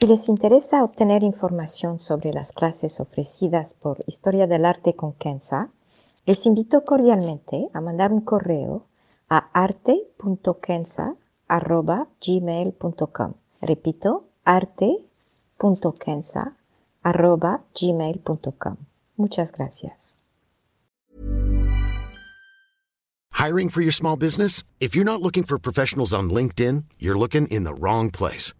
Si les interesa obtener información sobre las clases ofrecidas por Historia del Arte con Kenza, les invito cordialmente a mandar un correo a arte.kenza.gmail.com. Repito, arte.kenza.gmail.com. Muchas gracias. Hiring for your small business? If you're not looking for professionals on LinkedIn, you're looking in the wrong place.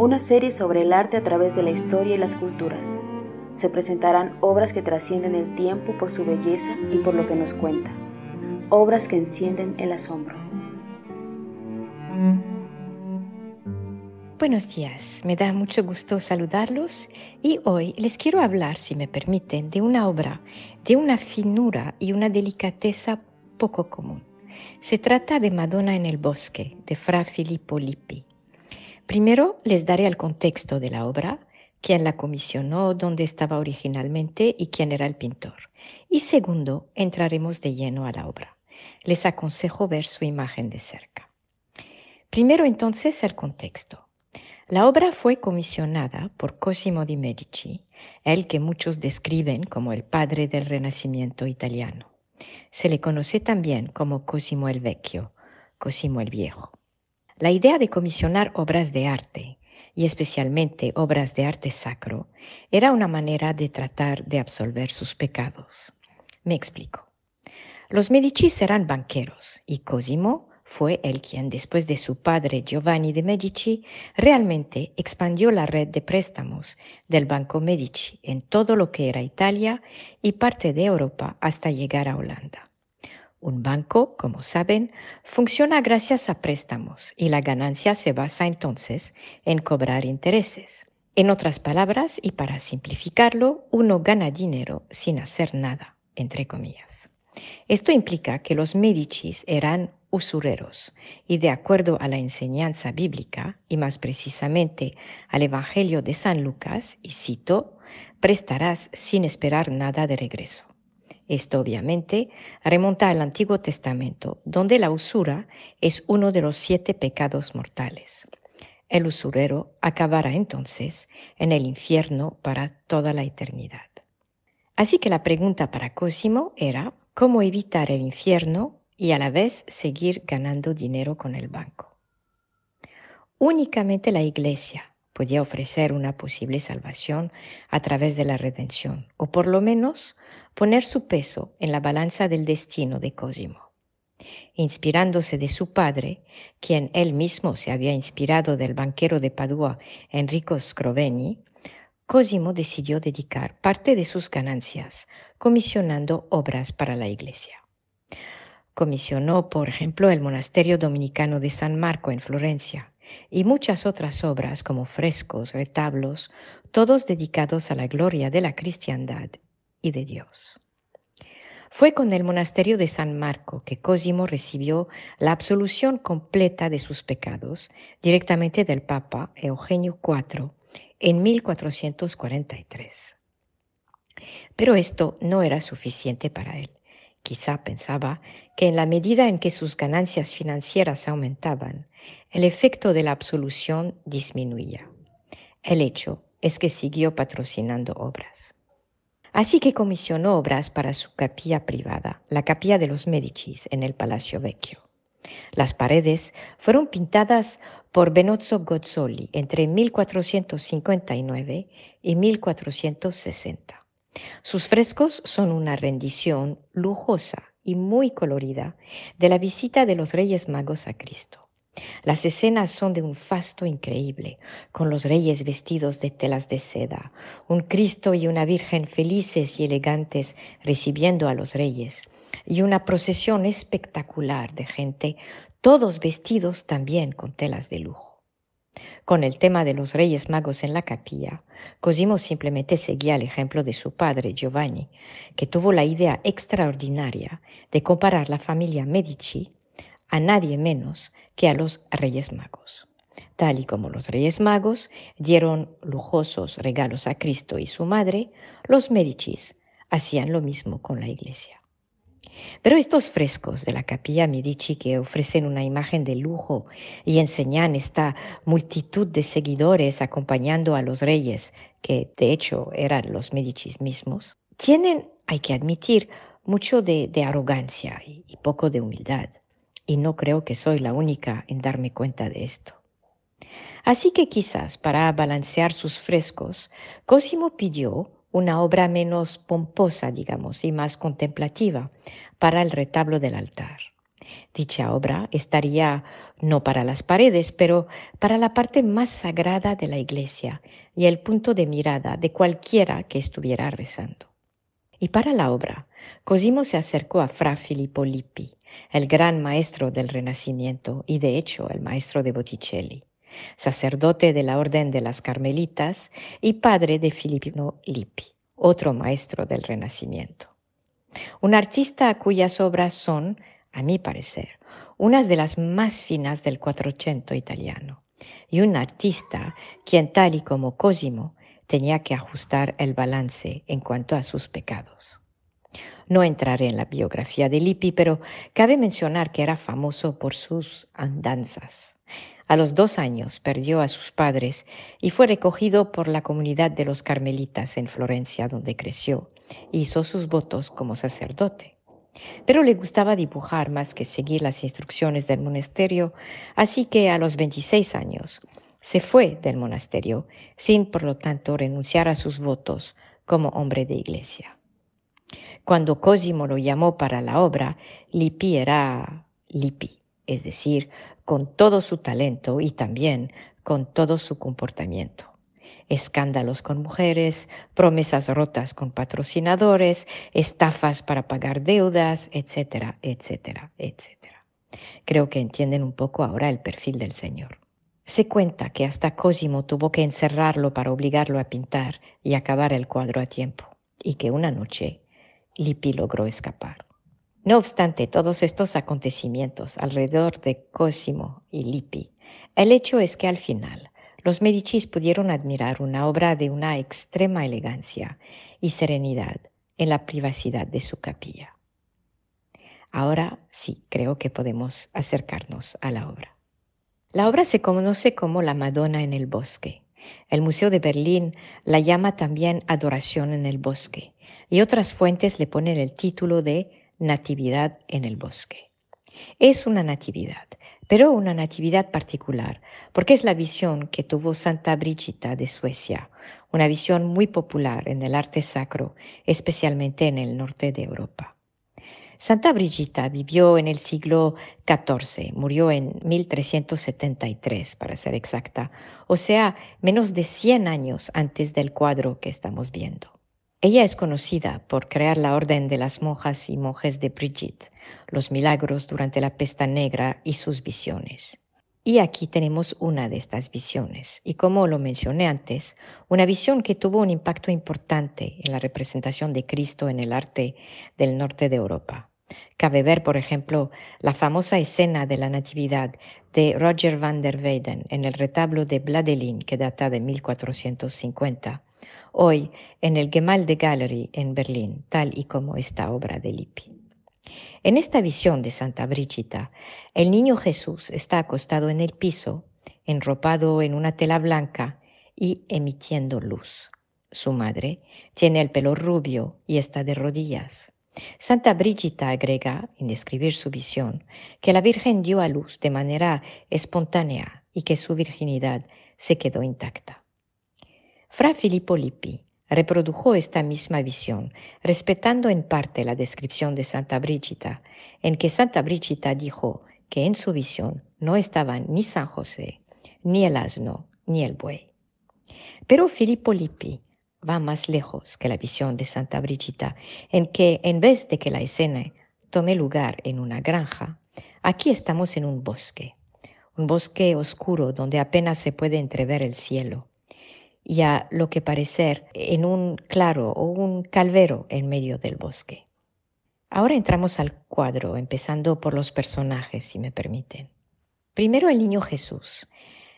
Una serie sobre el arte a través de la historia y las culturas. Se presentarán obras que trascienden el tiempo por su belleza y por lo que nos cuenta. Obras que encienden el asombro. Buenos días, me da mucho gusto saludarlos y hoy les quiero hablar, si me permiten, de una obra de una finura y una delicadeza poco común. Se trata de Madonna en el bosque, de Fra Filippo Lippi. Primero les daré el contexto de la obra, quién la comisionó, dónde estaba originalmente y quién era el pintor. Y segundo, entraremos de lleno a la obra. Les aconsejo ver su imagen de cerca. Primero entonces el contexto. La obra fue comisionada por Cosimo di Medici, el que muchos describen como el padre del Renacimiento italiano. Se le conoce también como Cosimo el Vecchio, Cosimo el Viejo. La idea de comisionar obras de arte, y especialmente obras de arte sacro, era una manera de tratar de absolver sus pecados. Me explico. Los Medici eran banqueros y Cosimo fue el quien, después de su padre Giovanni de Medici, realmente expandió la red de préstamos del Banco Medici en todo lo que era Italia y parte de Europa hasta llegar a Holanda. Un banco, como saben, funciona gracias a préstamos y la ganancia se basa entonces en cobrar intereses. En otras palabras, y para simplificarlo, uno gana dinero sin hacer nada, entre comillas. Esto implica que los Medicis eran usureros y de acuerdo a la enseñanza bíblica y más precisamente al Evangelio de San Lucas, y cito, prestarás sin esperar nada de regreso. Esto obviamente remonta al Antiguo Testamento, donde la usura es uno de los siete pecados mortales. El usurero acabará entonces en el infierno para toda la eternidad. Así que la pregunta para Cosimo era cómo evitar el infierno y a la vez seguir ganando dinero con el banco. Únicamente la Iglesia podía ofrecer una posible salvación a través de la redención, o por lo menos poner su peso en la balanza del destino de Cosimo. Inspirándose de su padre, quien él mismo se había inspirado del banquero de Padua, Enrico Scroveni, Cosimo decidió dedicar parte de sus ganancias comisionando obras para la iglesia. Comisionó, por ejemplo, el monasterio dominicano de San Marco en Florencia y muchas otras obras como frescos, retablos, todos dedicados a la gloria de la cristiandad y de Dios. Fue con el monasterio de San Marco que Cosimo recibió la absolución completa de sus pecados directamente del Papa Eugenio IV en 1443. Pero esto no era suficiente para él. Quizá pensaba que en la medida en que sus ganancias financieras aumentaban, el efecto de la absolución disminuía. El hecho es que siguió patrocinando obras. Así que comisionó obras para su capilla privada, la capilla de los Medicis, en el Palacio Vecchio. Las paredes fueron pintadas por Benozzo Gozzoli entre 1459 y 1460. Sus frescos son una rendición lujosa y muy colorida de la visita de los Reyes Magos a Cristo. Las escenas son de un fasto increíble, con los reyes vestidos de telas de seda, un Cristo y una Virgen felices y elegantes recibiendo a los reyes, y una procesión espectacular de gente, todos vestidos también con telas de lujo. Con el tema de los Reyes Magos en la capilla, Cosimo simplemente seguía el ejemplo de su padre Giovanni, que tuvo la idea extraordinaria de comparar la familia Medici a nadie menos que a los Reyes Magos. Tal y como los Reyes Magos dieron lujosos regalos a Cristo y su madre, los Medicis hacían lo mismo con la iglesia. Pero estos frescos de la capilla Medici que ofrecen una imagen de lujo y enseñan esta multitud de seguidores acompañando a los reyes, que de hecho eran los Medicis mismos, tienen, hay que admitir, mucho de, arrogancia y poco de humildad. Y no creo que soy la única en darme cuenta de esto. Así que quizás para balancear sus frescos, Cosimo pidió una obra menos pomposa, digamos, y más contemplativa para el retablo del altar. Dicha obra estaría no para las paredes, pero para la parte más sagrada de la iglesia y el punto de mirada de cualquiera que estuviera rezando. Y para la obra, Cosimo se acercó a Fra Filippo Lippi, el gran maestro del Renacimiento y de hecho el maestro de Botticelli sacerdote de la Orden de las Carmelitas y padre de Filippino Lippi, otro maestro del Renacimiento. Un artista cuyas obras son, a mi parecer, unas de las más finas del Quattrocento italiano, y un artista quien, tal y como Cosimo, tenía que ajustar el balance en cuanto a sus pecados. No entraré en la biografía de Lippi, pero cabe mencionar que era famoso por sus andanzas. A los dos años perdió a sus padres y fue recogido por la comunidad de los carmelitas en Florencia, donde creció. Hizo sus votos como sacerdote. Pero le gustaba dibujar más que seguir las instrucciones del monasterio, así que a los 26 años se fue del monasterio, sin por lo tanto renunciar a sus votos como hombre de iglesia. Cuando Cosimo lo llamó para la obra, Lippi era Lippi es decir, con todo su talento y también con todo su comportamiento. Escándalos con mujeres, promesas rotas con patrocinadores, estafas para pagar deudas, etcétera, etcétera, etcétera. Creo que entienden un poco ahora el perfil del Señor. Se cuenta que hasta Cosimo tuvo que encerrarlo para obligarlo a pintar y acabar el cuadro a tiempo, y que una noche Lippi logró escapar. No obstante todos estos acontecimientos alrededor de Cosimo y Lippi, el hecho es que al final los Medicis pudieron admirar una obra de una extrema elegancia y serenidad en la privacidad de su capilla. Ahora sí, creo que podemos acercarnos a la obra. La obra se conoce como La Madonna en el Bosque. El Museo de Berlín la llama también Adoración en el Bosque y otras fuentes le ponen el título de Natividad en el bosque. Es una natividad, pero una natividad particular, porque es la visión que tuvo Santa Brigida de Suecia, una visión muy popular en el arte sacro, especialmente en el norte de Europa. Santa Brigida vivió en el siglo XIV, murió en 1373 para ser exacta, o sea, menos de 100 años antes del cuadro que estamos viendo. Ella es conocida por crear la Orden de las Monjas y Monjes de Brigitte, los milagros durante la pesta negra y sus visiones. Y aquí tenemos una de estas visiones, y como lo mencioné antes, una visión que tuvo un impacto importante en la representación de Cristo en el arte del norte de Europa. Cabe ver, por ejemplo, la famosa escena de la Natividad de Roger van der Weyden en el retablo de Bladelin que data de 1450 hoy en el Gemalde Gallery en Berlín, tal y como esta obra de Lippi. En esta visión de Santa Brígida, el niño Jesús está acostado en el piso, enropado en una tela blanca y emitiendo luz. Su madre tiene el pelo rubio y está de rodillas. Santa Brígida agrega, en describir su visión, que la Virgen dio a luz de manera espontánea y que su virginidad se quedó intacta. Fra Filippo Lippi reprodujo esta misma visión, respetando en parte la descripción de Santa Brígida, en que Santa Brígida dijo que en su visión no estaban ni San José, ni el asno, ni el buey. Pero Filippo Lippi va más lejos que la visión de Santa Brígida, en que en vez de que la escena tome lugar en una granja, Aquí estamos en un bosque, un bosque oscuro donde apenas se puede entrever el cielo y a lo que parecer en un claro o un calvero en medio del bosque. Ahora entramos al cuadro, empezando por los personajes, si me permiten. Primero el niño Jesús.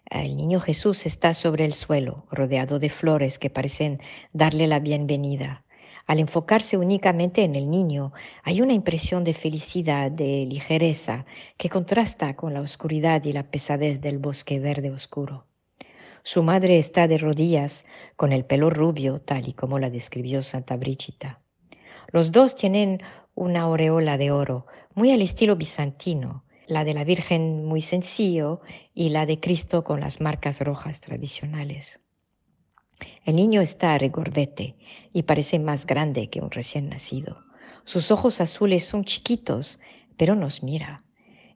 El niño Jesús está sobre el suelo, rodeado de flores que parecen darle la bienvenida. Al enfocarse únicamente en el niño, hay una impresión de felicidad, de ligereza, que contrasta con la oscuridad y la pesadez del bosque verde oscuro. Su madre está de rodillas, con el pelo rubio, tal y como la describió Santa Brígida. Los dos tienen una aureola de oro, muy al estilo bizantino, la de la Virgen muy sencillo y la de Cristo con las marcas rojas tradicionales. El niño está regordete y parece más grande que un recién nacido. Sus ojos azules son chiquitos, pero nos mira.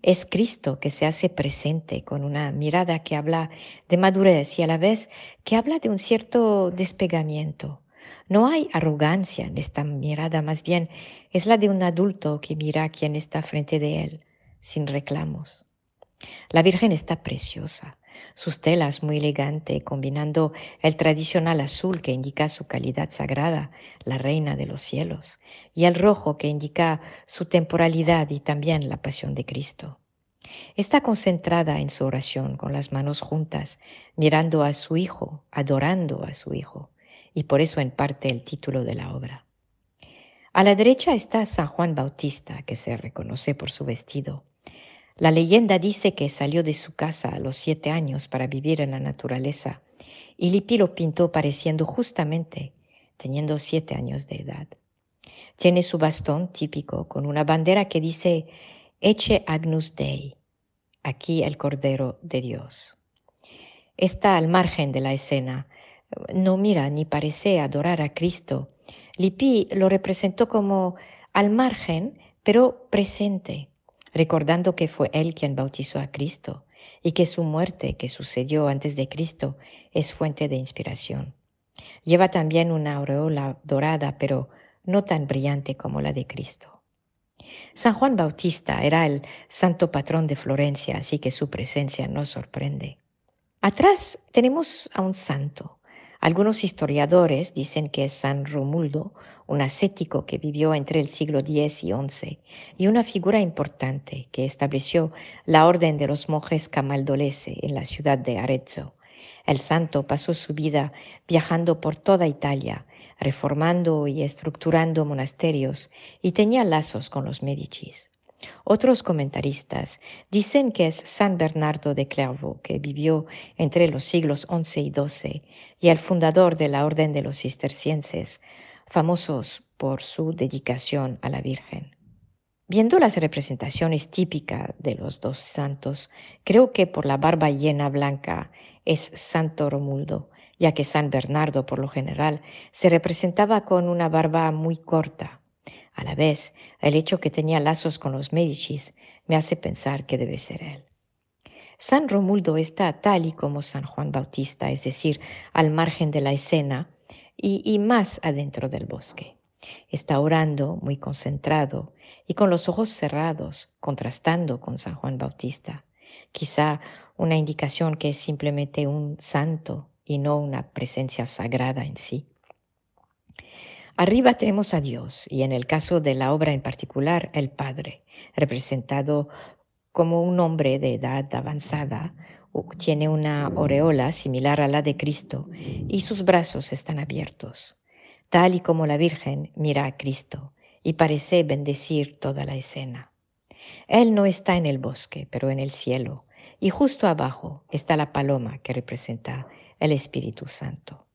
Es Cristo que se hace presente con una mirada que habla de madurez y a la vez que habla de un cierto despegamiento. No hay arrogancia en esta mirada, más bien es la de un adulto que mira a quien está frente de él, sin reclamos. La Virgen está preciosa, sus telas muy elegante, combinando el tradicional azul que indica su calidad sagrada, la reina de los cielos, y el rojo que indica su temporalidad y también la pasión de Cristo. Está concentrada en su oración con las manos juntas, mirando a su Hijo, adorando a su Hijo, y por eso en parte el título de la obra. A la derecha está San Juan Bautista, que se reconoce por su vestido. La leyenda dice que salió de su casa a los siete años para vivir en la naturaleza y Lippi lo pintó pareciendo justamente teniendo siete años de edad. Tiene su bastón típico con una bandera que dice Eche Agnus Dei, aquí el Cordero de Dios. Está al margen de la escena, no mira ni parece adorar a Cristo. Lippi lo representó como al margen, pero presente recordando que fue Él quien bautizó a Cristo y que su muerte, que sucedió antes de Cristo, es fuente de inspiración. Lleva también una aureola dorada, pero no tan brillante como la de Cristo. San Juan Bautista era el santo patrón de Florencia, así que su presencia nos sorprende. Atrás tenemos a un santo, algunos historiadores dicen que es San Romuldo, un ascético que vivió entre el siglo X y XI y una figura importante que estableció la orden de los monjes camaldolese en la ciudad de Arezzo. El santo pasó su vida viajando por toda Italia, reformando y estructurando monasterios y tenía lazos con los Medicis. Otros comentaristas dicen que es San Bernardo de Clairvaux, que vivió entre los siglos XI y XII, y el fundador de la Orden de los Cistercienses, famosos por su dedicación a la Virgen. Viendo las representaciones típicas de los dos santos, creo que por la barba llena blanca es Santo Romuldo, ya que San Bernardo por lo general se representaba con una barba muy corta, a la vez, el hecho que tenía lazos con los Medicis me hace pensar que debe ser él. San Romuldo está tal y como San Juan Bautista, es decir, al margen de la escena y, y más adentro del bosque. Está orando muy concentrado y con los ojos cerrados, contrastando con San Juan Bautista. Quizá una indicación que es simplemente un santo y no una presencia sagrada en sí. Arriba tenemos a Dios y en el caso de la obra en particular, el Padre, representado como un hombre de edad avanzada, tiene una aureola similar a la de Cristo y sus brazos están abiertos, tal y como la Virgen mira a Cristo y parece bendecir toda la escena. Él no está en el bosque, pero en el cielo, y justo abajo está la paloma que representa el Espíritu Santo.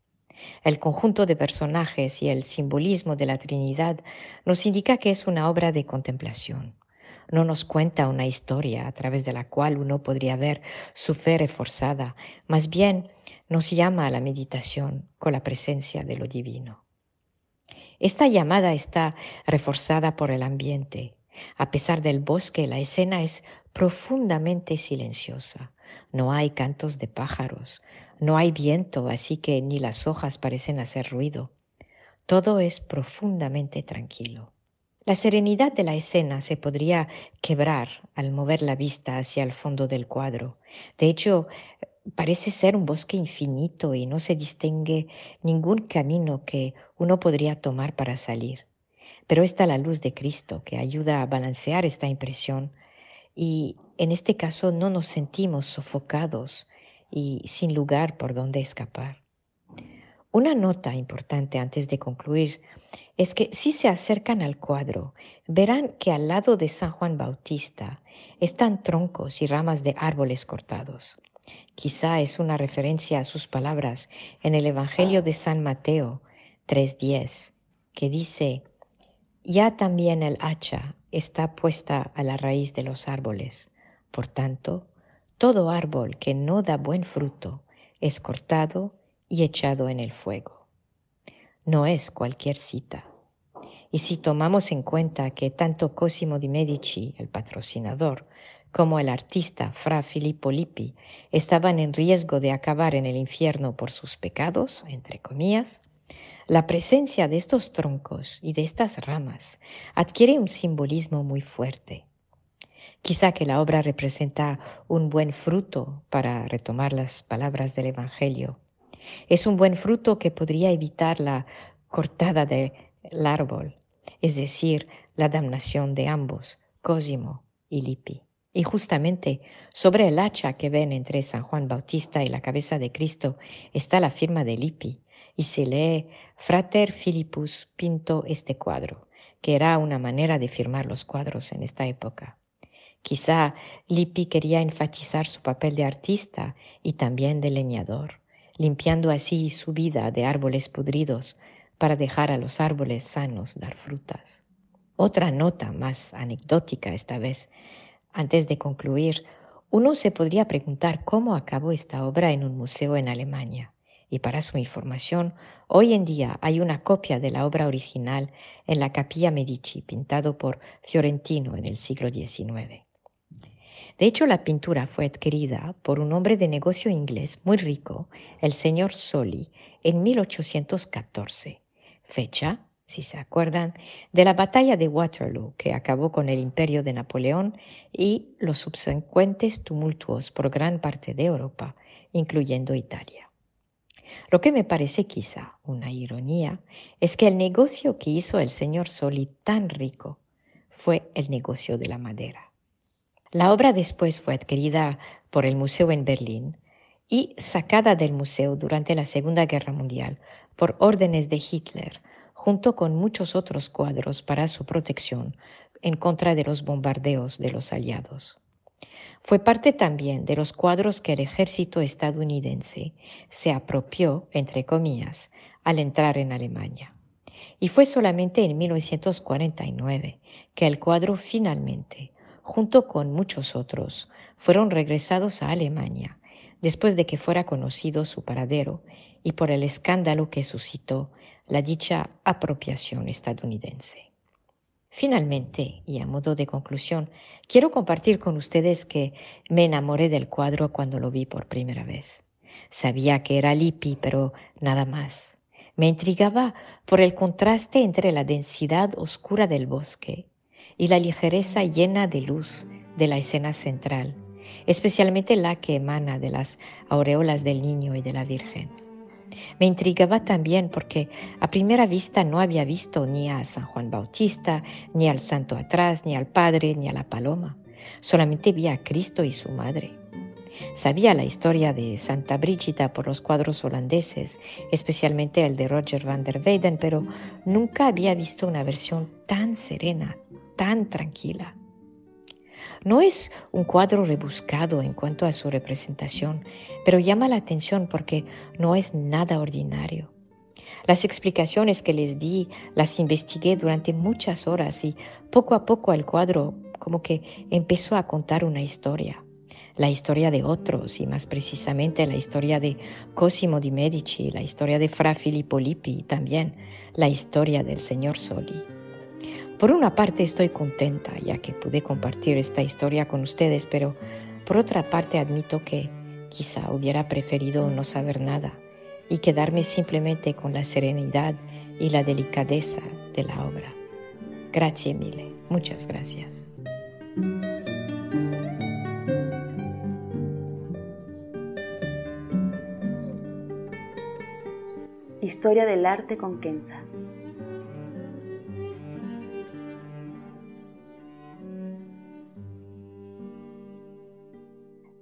El conjunto de personajes y el simbolismo de la Trinidad nos indica que es una obra de contemplación. No nos cuenta una historia a través de la cual uno podría ver su fe reforzada, más bien nos llama a la meditación con la presencia de lo divino. Esta llamada está reforzada por el ambiente. A pesar del bosque, la escena es profundamente silenciosa. No hay cantos de pájaros, no hay viento, así que ni las hojas parecen hacer ruido. Todo es profundamente tranquilo. La serenidad de la escena se podría quebrar al mover la vista hacia el fondo del cuadro. De hecho, parece ser un bosque infinito y no se distingue ningún camino que uno podría tomar para salir. Pero está la luz de Cristo que ayuda a balancear esta impresión y en este caso no nos sentimos sofocados y sin lugar por donde escapar. Una nota importante antes de concluir es que si se acercan al cuadro, verán que al lado de San Juan Bautista están troncos y ramas de árboles cortados. Quizá es una referencia a sus palabras en el Evangelio de San Mateo 3.10, que dice, ya también el hacha está puesta a la raíz de los árboles. Por tanto, todo árbol que no da buen fruto es cortado y echado en el fuego. No es cualquier cita. Y si tomamos en cuenta que tanto Cosimo di Medici, el patrocinador, como el artista Fra Filippo Lippi estaban en riesgo de acabar en el infierno por sus pecados, entre comillas, la presencia de estos troncos y de estas ramas adquiere un simbolismo muy fuerte. Quizá que la obra representa un buen fruto, para retomar las palabras del Evangelio, es un buen fruto que podría evitar la cortada del árbol, es decir, la damnación de ambos, Cosimo y Lippi. Y justamente sobre el hacha que ven entre San Juan Bautista y la cabeza de Cristo está la firma de Lippi y se lee Frater Philippus pintó este cuadro, que era una manera de firmar los cuadros en esta época. Quizá Lippi quería enfatizar su papel de artista y también de leñador limpiando así su vida de árboles pudridos para dejar a los árboles sanos dar frutas. Otra nota más anecdótica esta vez. Antes de concluir, uno se podría preguntar cómo acabó esta obra en un museo en Alemania. Y para su información, hoy en día hay una copia de la obra original en la Capilla Medici, pintado por Fiorentino en el siglo XIX. De hecho, la pintura fue adquirida por un hombre de negocio inglés muy rico, el señor Soli, en 1814, fecha, si se acuerdan, de la batalla de Waterloo que acabó con el imperio de Napoleón y los subsecuentes tumultos por gran parte de Europa, incluyendo Italia. Lo que me parece quizá una ironía es que el negocio que hizo el señor Soli tan rico fue el negocio de la madera. La obra después fue adquirida por el museo en Berlín y sacada del museo durante la Segunda Guerra Mundial por órdenes de Hitler, junto con muchos otros cuadros para su protección en contra de los bombardeos de los aliados. Fue parte también de los cuadros que el ejército estadounidense se apropió, entre comillas, al entrar en Alemania. Y fue solamente en 1949 que el cuadro finalmente junto con muchos otros, fueron regresados a Alemania después de que fuera conocido su paradero y por el escándalo que suscitó la dicha apropiación estadounidense. Finalmente, y a modo de conclusión, quiero compartir con ustedes que me enamoré del cuadro cuando lo vi por primera vez. Sabía que era Lippi, pero nada más. Me intrigaba por el contraste entre la densidad oscura del bosque y la ligereza llena de luz de la escena central, especialmente la que emana de las aureolas del niño y de la Virgen. Me intrigaba también porque a primera vista no había visto ni a San Juan Bautista, ni al santo atrás, ni al Padre, ni a la paloma. Solamente vi a Cristo y su madre. Sabía la historia de Santa Brígida por los cuadros holandeses, especialmente el de Roger van der Weyden, pero nunca había visto una versión tan serena, tan tranquila. No es un cuadro rebuscado en cuanto a su representación, pero llama la atención porque no es nada ordinario. Las explicaciones que les di las investigué durante muchas horas y poco a poco el cuadro como que empezó a contar una historia, la historia de otros y más precisamente la historia de Cosimo di Medici, la historia de Fra Filippo Lippi y también la historia del señor Soli. Por una parte estoy contenta ya que pude compartir esta historia con ustedes, pero por otra parte admito que quizá hubiera preferido no saber nada y quedarme simplemente con la serenidad y la delicadeza de la obra. Gracias mille, muchas gracias. Historia del arte con Kenza.